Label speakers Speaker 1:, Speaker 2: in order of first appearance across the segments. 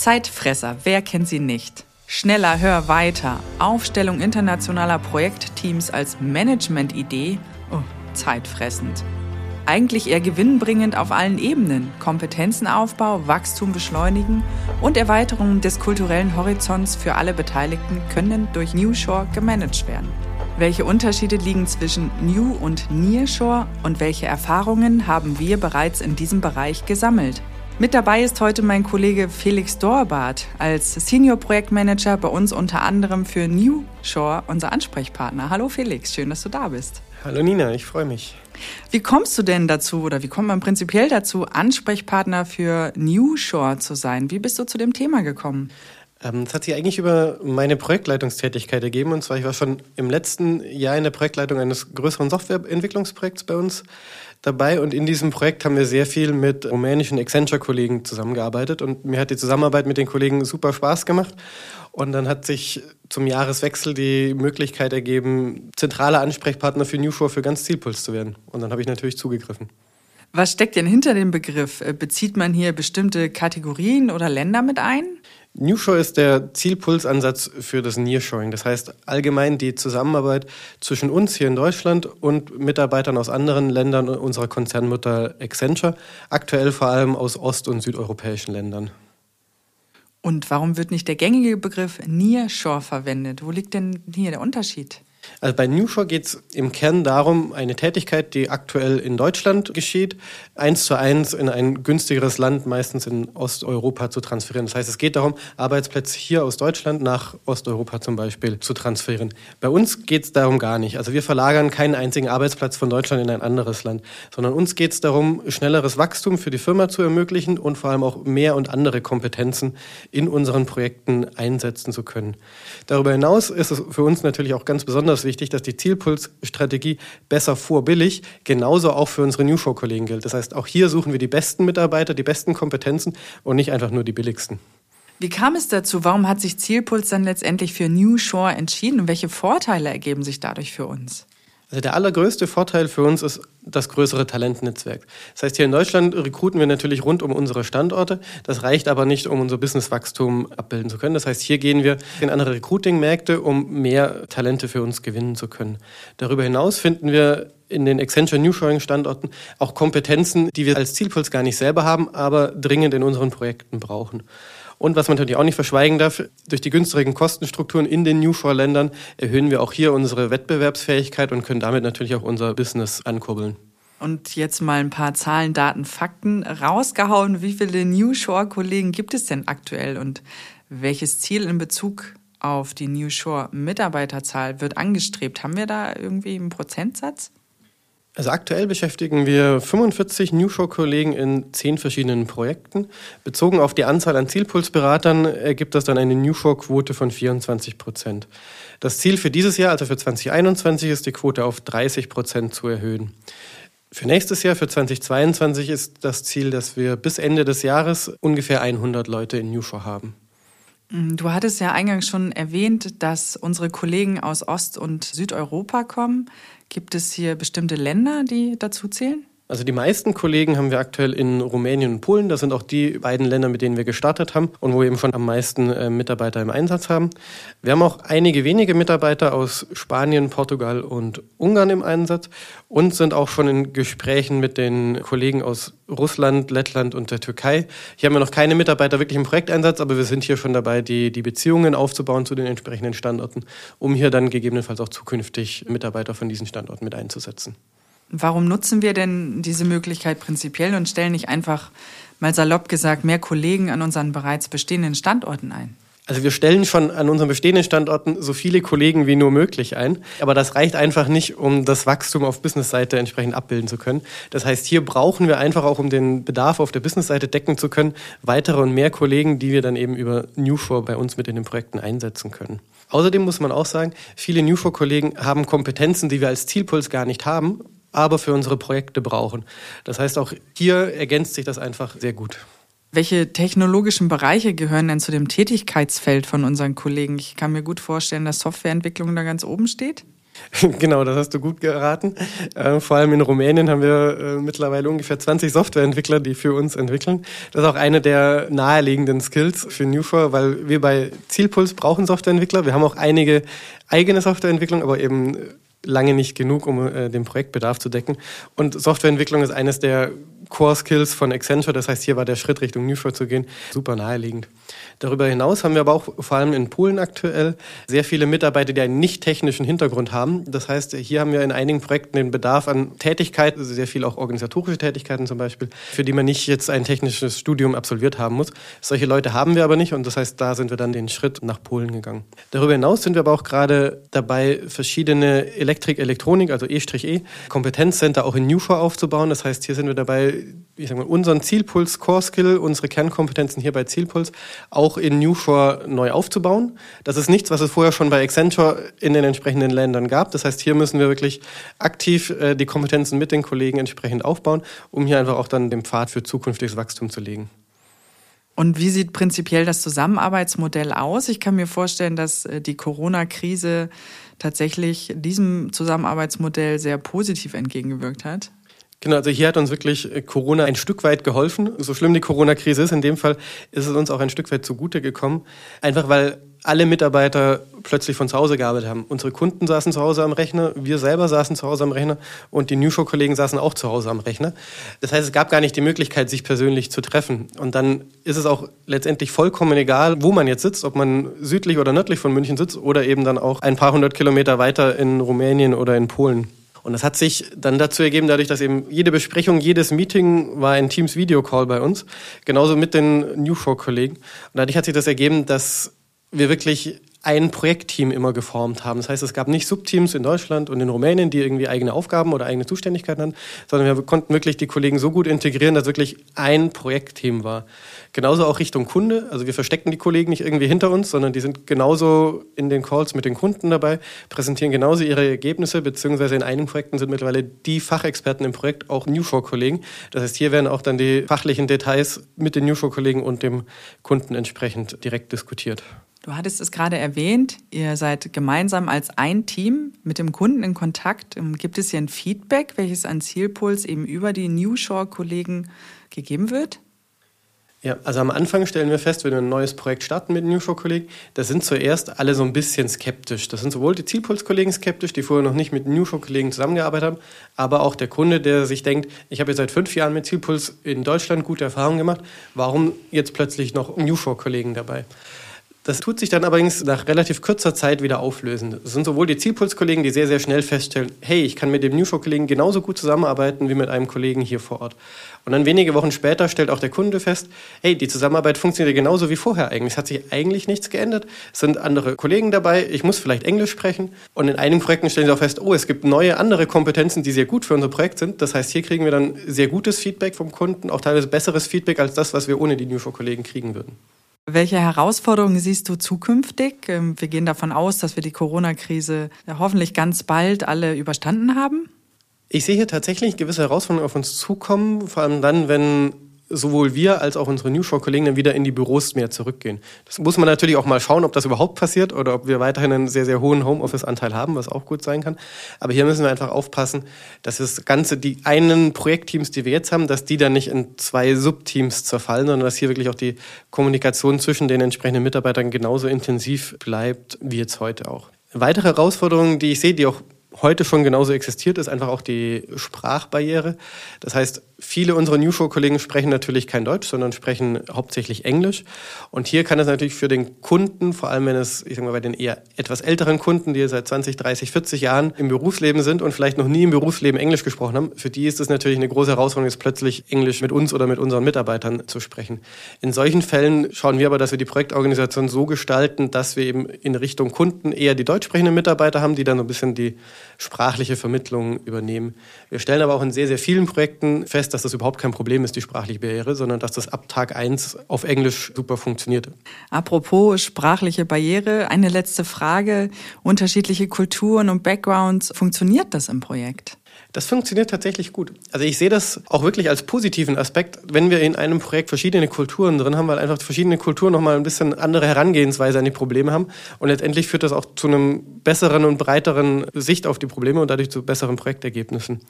Speaker 1: Zeitfresser, wer kennt sie nicht? Schneller, hör weiter. Aufstellung internationaler Projektteams als Management-Idee. Oh, zeitfressend. Eigentlich eher gewinnbringend auf allen Ebenen. Kompetenzenaufbau, Wachstum beschleunigen und Erweiterung des kulturellen Horizonts für alle Beteiligten können durch Newshore gemanagt werden. Welche Unterschiede liegen zwischen New und Nearshore und welche Erfahrungen haben wir bereits in diesem Bereich gesammelt? Mit dabei ist heute mein Kollege Felix Dorbart als Senior Projektmanager bei uns unter anderem für New Shore, unser Ansprechpartner. Hallo Felix, schön, dass du da bist.
Speaker 2: Hallo Nina, ich freue mich.
Speaker 1: Wie kommst du denn dazu oder wie kommt man prinzipiell dazu, Ansprechpartner für New Shore zu sein? Wie bist du zu dem Thema gekommen?
Speaker 2: Ähm, das hat sich eigentlich über meine Projektleitungstätigkeit ergeben. Und zwar, ich war schon im letzten Jahr in der Projektleitung eines größeren Softwareentwicklungsprojekts bei uns dabei. Und in diesem Projekt haben wir sehr viel mit rumänischen Accenture-Kollegen zusammengearbeitet. Und mir hat die Zusammenarbeit mit den Kollegen super Spaß gemacht. Und dann hat sich zum Jahreswechsel die Möglichkeit ergeben, zentraler Ansprechpartner für Newshore für ganz Zielpuls zu werden. Und dann habe ich natürlich zugegriffen.
Speaker 1: Was steckt denn hinter dem Begriff? Bezieht man hier bestimmte Kategorien oder Länder mit ein?
Speaker 2: Newshore ist der Zielpulsansatz für das Nearshoring. Das heißt allgemein die Zusammenarbeit zwischen uns hier in Deutschland und Mitarbeitern aus anderen Ländern unserer Konzernmutter Accenture, aktuell vor allem aus ost- und südeuropäischen Ländern.
Speaker 1: Und warum wird nicht der gängige Begriff Nearshore verwendet? Wo liegt denn hier der Unterschied?
Speaker 2: Also bei Newshore geht es im Kern darum, eine Tätigkeit, die aktuell in Deutschland geschieht, eins zu eins in ein günstigeres Land, meistens in Osteuropa, zu transferieren. Das heißt, es geht darum, Arbeitsplätze hier aus Deutschland nach Osteuropa zum Beispiel zu transferieren. Bei uns geht es darum gar nicht. Also wir verlagern keinen einzigen Arbeitsplatz von Deutschland in ein anderes Land, sondern uns geht es darum, schnelleres Wachstum für die Firma zu ermöglichen und vor allem auch mehr und andere Kompetenzen in unseren Projekten einsetzen zu können. Darüber hinaus ist es für uns natürlich auch ganz besonders besonders wichtig, dass die Zielpuls-Strategie besser vor billig genauso auch für unsere Newshow-Kollegen gilt. Das heißt, auch hier suchen wir die besten Mitarbeiter, die besten Kompetenzen und nicht einfach nur die billigsten.
Speaker 1: Wie kam es dazu? Warum hat sich Zielpuls dann letztendlich für New Shore entschieden und welche Vorteile ergeben sich dadurch für uns?
Speaker 2: Also der allergrößte Vorteil für uns ist das größere Talentnetzwerk. Das heißt, hier in Deutschland rekruten wir natürlich rund um unsere Standorte. Das reicht aber nicht, um unser Businesswachstum abbilden zu können. Das heißt, hier gehen wir in andere Recruiting-Märkte, um mehr Talente für uns gewinnen zu können. Darüber hinaus finden wir in den Accenture Newshoring Standorten auch Kompetenzen, die wir als Zielpuls gar nicht selber haben, aber dringend in unseren Projekten brauchen. Und was man natürlich auch nicht verschweigen darf, durch die günstigen Kostenstrukturen in den Newshore-Ländern erhöhen wir auch hier unsere Wettbewerbsfähigkeit und können damit natürlich auch unser Business ankurbeln.
Speaker 1: Und jetzt mal ein paar Zahlen, Daten, Fakten rausgehauen. Wie viele Newshore-Kollegen gibt es denn aktuell und welches Ziel in Bezug auf die Newshore-Mitarbeiterzahl wird angestrebt? Haben wir da irgendwie einen Prozentsatz?
Speaker 2: Also aktuell beschäftigen wir 45 Newshow-Kollegen in zehn verschiedenen Projekten. Bezogen auf die Anzahl an Zielpulsberatern ergibt das dann eine Newshow-Quote von 24 Prozent. Das Ziel für dieses Jahr, also für 2021, ist die Quote auf 30 Prozent zu erhöhen. Für nächstes Jahr, für 2022, ist das Ziel, dass wir bis Ende des Jahres ungefähr 100 Leute in Newshow haben.
Speaker 1: Du hattest ja eingangs schon erwähnt, dass unsere Kollegen aus Ost- und Südeuropa kommen. Gibt es hier bestimmte Länder, die dazu zählen?
Speaker 2: Also die meisten Kollegen haben wir aktuell in Rumänien und Polen. Das sind auch die beiden Länder, mit denen wir gestartet haben und wo wir eben schon am meisten äh, Mitarbeiter im Einsatz haben. Wir haben auch einige wenige Mitarbeiter aus Spanien, Portugal und Ungarn im Einsatz und sind auch schon in Gesprächen mit den Kollegen aus Russland, Lettland und der Türkei. Hier haben wir noch keine Mitarbeiter wirklich im Projekteinsatz, aber wir sind hier schon dabei, die, die Beziehungen aufzubauen zu den entsprechenden Standorten, um hier dann gegebenenfalls auch zukünftig Mitarbeiter von diesen Standorten mit einzusetzen.
Speaker 1: Warum nutzen wir denn diese Möglichkeit prinzipiell und stellen nicht einfach, mal salopp gesagt, mehr Kollegen an unseren bereits bestehenden Standorten ein?
Speaker 2: Also wir stellen schon an unseren bestehenden Standorten so viele Kollegen wie nur möglich ein, aber das reicht einfach nicht, um das Wachstum auf Businessseite entsprechend abbilden zu können. Das heißt, hier brauchen wir einfach auch, um den Bedarf auf der Businessseite decken zu können, weitere und mehr Kollegen, die wir dann eben über Newshore bei uns mit in den Projekten einsetzen können. Außerdem muss man auch sagen, viele Newshore-Kollegen haben Kompetenzen, die wir als Zielpuls gar nicht haben aber für unsere Projekte brauchen. Das heißt, auch hier ergänzt sich das einfach sehr gut.
Speaker 1: Welche technologischen Bereiche gehören denn zu dem Tätigkeitsfeld von unseren Kollegen? Ich kann mir gut vorstellen, dass Softwareentwicklung da ganz oben steht.
Speaker 2: Genau, das hast du gut geraten. Äh, vor allem in Rumänien haben wir äh, mittlerweile ungefähr 20 Softwareentwickler, die für uns entwickeln. Das ist auch eine der naheliegenden Skills für Newfor, weil wir bei Zielpuls brauchen Softwareentwickler. Wir haben auch einige eigene Softwareentwicklung, aber eben lange nicht genug, um äh, den Projektbedarf zu decken. Und Softwareentwicklung ist eines der Core Skills von Accenture. Das heißt, hier war der Schritt Richtung Newfor zu gehen super naheliegend. Darüber hinaus haben wir aber auch vor allem in Polen aktuell sehr viele Mitarbeiter, die einen nicht technischen Hintergrund haben. Das heißt, hier haben wir in einigen Projekten den Bedarf an Tätigkeiten, also sehr viel auch organisatorische Tätigkeiten zum Beispiel, für die man nicht jetzt ein technisches Studium absolviert haben muss. Solche Leute haben wir aber nicht und das heißt, da sind wir dann den Schritt nach Polen gegangen. Darüber hinaus sind wir aber auch gerade dabei, verschiedene Elektrik, Elektronik, also E-E, Kompetenzcenter auch in Newfor aufzubauen. Das heißt, hier sind wir dabei, ich sag mal, unseren Zielpuls Core Skill, unsere Kernkompetenzen hier bei Zielpuls auch auch in Newshore neu aufzubauen. Das ist nichts, was es vorher schon bei Accenture in den entsprechenden Ländern gab. Das heißt, hier müssen wir wirklich aktiv äh, die Kompetenzen mit den Kollegen entsprechend aufbauen, um hier einfach auch dann den Pfad für zukünftiges Wachstum zu legen.
Speaker 1: Und wie sieht prinzipiell das Zusammenarbeitsmodell aus? Ich kann mir vorstellen, dass äh, die Corona-Krise tatsächlich diesem Zusammenarbeitsmodell sehr positiv entgegengewirkt hat.
Speaker 2: Genau, also hier hat uns wirklich äh, Corona ein Stück weit geholfen. So schlimm die Corona-Krise ist, in dem Fall ist es uns auch ein Stück weit zugute gekommen. Einfach weil alle Mitarbeiter plötzlich von zu Hause gearbeitet haben. Unsere Kunden saßen zu Hause am Rechner, wir selber saßen zu Hause am Rechner und die Newshow-Kollegen saßen auch zu Hause am Rechner. Das heißt, es gab gar nicht die Möglichkeit, sich persönlich zu treffen. Und dann ist es auch letztendlich vollkommen egal, wo man jetzt sitzt, ob man südlich oder nördlich von München sitzt oder eben dann auch ein paar hundert Kilometer weiter in Rumänien oder in Polen. Und das hat sich dann dazu ergeben, dadurch, dass eben jede Besprechung, jedes Meeting war ein Teams Video Call bei uns, genauso mit den Newfork-Kollegen. Und dadurch hat sich das ergeben, dass wir wirklich ein Projektteam immer geformt haben. Das heißt, es gab nicht Subteams in Deutschland und in Rumänien, die irgendwie eigene Aufgaben oder eigene Zuständigkeiten hatten, sondern wir konnten wirklich die Kollegen so gut integrieren, dass wirklich ein Projektteam war. Genauso auch Richtung Kunde. Also wir verstecken die Kollegen nicht irgendwie hinter uns, sondern die sind genauso in den Calls mit den Kunden dabei, präsentieren genauso ihre Ergebnisse, beziehungsweise in einigen Projekten sind mittlerweile die Fachexperten im Projekt auch Newshore-Kollegen. Das heißt, hier werden auch dann die fachlichen Details mit den Newshore-Kollegen und dem Kunden entsprechend direkt diskutiert.
Speaker 1: Du hattest es gerade erwähnt, ihr seid gemeinsam als ein Team mit dem Kunden in Kontakt. Ähm, gibt es hier ein Feedback, welches an Zielpuls eben über die Newshore-Kollegen gegeben wird?
Speaker 2: Ja, also am Anfang stellen wir fest, wenn wir ein neues Projekt starten mit Newshore-Kollegen, da sind zuerst alle so ein bisschen skeptisch. Das sind sowohl die Zielpuls-Kollegen skeptisch, die vorher noch nicht mit Newshore-Kollegen zusammengearbeitet haben, aber auch der Kunde, der sich denkt, ich habe jetzt seit fünf Jahren mit Zielpuls in Deutschland gute Erfahrungen gemacht, warum jetzt plötzlich noch Newshore-Kollegen dabei? Das tut sich dann allerdings nach relativ kurzer Zeit wieder auflösen. Das sind sowohl die Zielpuls-Kollegen, die sehr, sehr schnell feststellen, hey, ich kann mit dem Newshow-Kollegen genauso gut zusammenarbeiten wie mit einem Kollegen hier vor Ort. Und dann wenige Wochen später stellt auch der Kunde fest, hey, die Zusammenarbeit funktioniert genauso wie vorher eigentlich. Es hat sich eigentlich nichts geändert. Es sind andere Kollegen dabei. Ich muss vielleicht Englisch sprechen. Und in einigen Projekten stellen sie auch fest, oh, es gibt neue andere Kompetenzen, die sehr gut für unser Projekt sind. Das heißt, hier kriegen wir dann sehr gutes Feedback vom Kunden, auch teilweise besseres Feedback als das, was wir ohne die Newshow-Kollegen kriegen würden.
Speaker 1: Welche Herausforderungen siehst du zukünftig? Ähm, wir gehen davon aus, dass wir die Corona-Krise hoffentlich ganz bald alle überstanden haben.
Speaker 2: Ich sehe hier tatsächlich gewisse Herausforderungen auf uns zukommen, vor allem dann, wenn sowohl wir als auch unsere Newshow-Kollegen dann wieder in die Büros mehr zurückgehen. Das muss man natürlich auch mal schauen, ob das überhaupt passiert oder ob wir weiterhin einen sehr, sehr hohen Homeoffice-Anteil haben, was auch gut sein kann. Aber hier müssen wir einfach aufpassen, dass das Ganze, die einen Projektteams, die wir jetzt haben, dass die dann nicht in zwei Subteams zerfallen, sondern dass hier wirklich auch die Kommunikation zwischen den entsprechenden Mitarbeitern genauso intensiv bleibt wie jetzt heute auch. Weitere Herausforderungen, die ich sehe, die auch heute schon genauso existiert, ist einfach auch die Sprachbarriere. Das heißt, viele unserer Newshow-Kollegen sprechen natürlich kein Deutsch, sondern sprechen hauptsächlich Englisch. Und hier kann es natürlich für den Kunden, vor allem wenn es, ich sag mal, bei den eher etwas älteren Kunden, die seit 20, 30, 40 Jahren im Berufsleben sind und vielleicht noch nie im Berufsleben Englisch gesprochen haben, für die ist es natürlich eine große Herausforderung, jetzt plötzlich Englisch mit uns oder mit unseren Mitarbeitern zu sprechen. In solchen Fällen schauen wir aber, dass wir die Projektorganisation so gestalten, dass wir eben in Richtung Kunden eher die deutsch sprechenden Mitarbeiter haben, die dann so ein bisschen die sprachliche Vermittlung übernehmen. Wir stellen aber auch in sehr, sehr vielen Projekten fest, dass das überhaupt kein Problem ist, die sprachliche Barriere, sondern dass das ab Tag eins auf Englisch super funktioniert.
Speaker 1: Apropos sprachliche Barriere, eine letzte Frage. Unterschiedliche Kulturen und Backgrounds, funktioniert das im Projekt?
Speaker 2: Das funktioniert tatsächlich gut. Also ich sehe das auch wirklich als positiven Aspekt, wenn wir in einem Projekt verschiedene Kulturen drin haben, weil einfach verschiedene Kulturen nochmal ein bisschen andere Herangehensweise an die Probleme haben. Und letztendlich führt das auch zu einem besseren und breiteren Sicht auf die Probleme und dadurch zu besseren Projektergebnissen.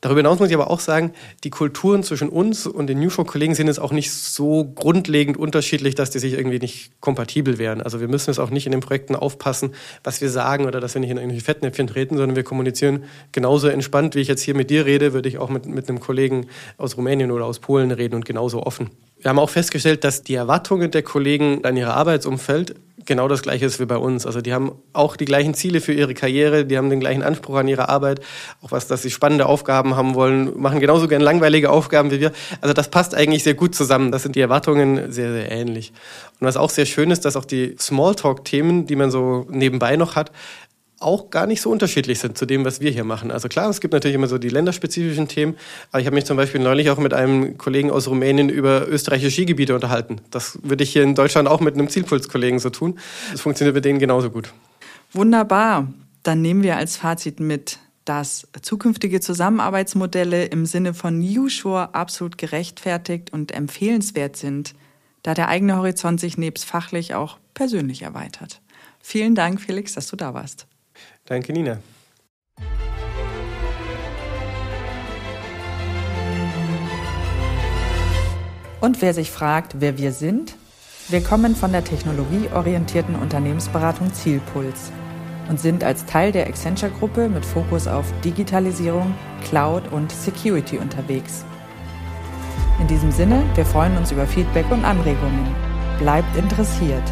Speaker 2: Darüber hinaus muss ich aber auch sagen, die Kulturen zwischen uns und den Newshow-Kollegen sind jetzt auch nicht so grundlegend unterschiedlich, dass die sich irgendwie nicht kompatibel wären. Also wir müssen jetzt auch nicht in den Projekten aufpassen, was wir sagen oder dass wir nicht in irgendwelche Fettnäpfchen treten, sondern wir kommunizieren genauso entspannt, wie ich jetzt hier mit dir rede, würde ich auch mit, mit einem Kollegen aus Rumänien oder aus Polen reden und genauso offen. Wir haben auch festgestellt, dass die Erwartungen der Kollegen an ihr Arbeitsumfeld genau das gleiche ist wie bei uns. Also die haben auch die gleichen Ziele für ihre Karriere, die haben den gleichen Anspruch an ihre Arbeit, auch was, dass sie spannende Aufgaben haben wollen, machen genauso gern langweilige Aufgaben wie wir. Also das passt eigentlich sehr gut zusammen. Das sind die Erwartungen sehr, sehr ähnlich. Und was auch sehr schön ist, dass auch die Smalltalk-Themen, die man so nebenbei noch hat, auch gar nicht so unterschiedlich sind zu dem, was wir hier machen. Also klar, es gibt natürlich immer so die länderspezifischen Themen, aber ich habe mich zum Beispiel neulich auch mit einem Kollegen aus Rumänien über österreichische Skigebiete unterhalten. Das würde ich hier in Deutschland auch mit einem Zielpulskollegen so tun. Das funktioniert mit denen genauso gut.
Speaker 1: Wunderbar. Dann nehmen wir als Fazit mit, dass zukünftige Zusammenarbeitsmodelle im Sinne von Newshore absolut gerechtfertigt und empfehlenswert sind, da der eigene Horizont sich nebst fachlich auch persönlich erweitert. Vielen Dank, Felix, dass du da warst.
Speaker 2: Danke, Nina.
Speaker 1: Und wer sich fragt, wer wir sind? Wir kommen von der technologieorientierten Unternehmensberatung Zielpuls und sind als Teil der Accenture-Gruppe mit Fokus auf Digitalisierung, Cloud und Security unterwegs. In diesem Sinne, wir freuen uns über Feedback und Anregungen. Bleibt interessiert.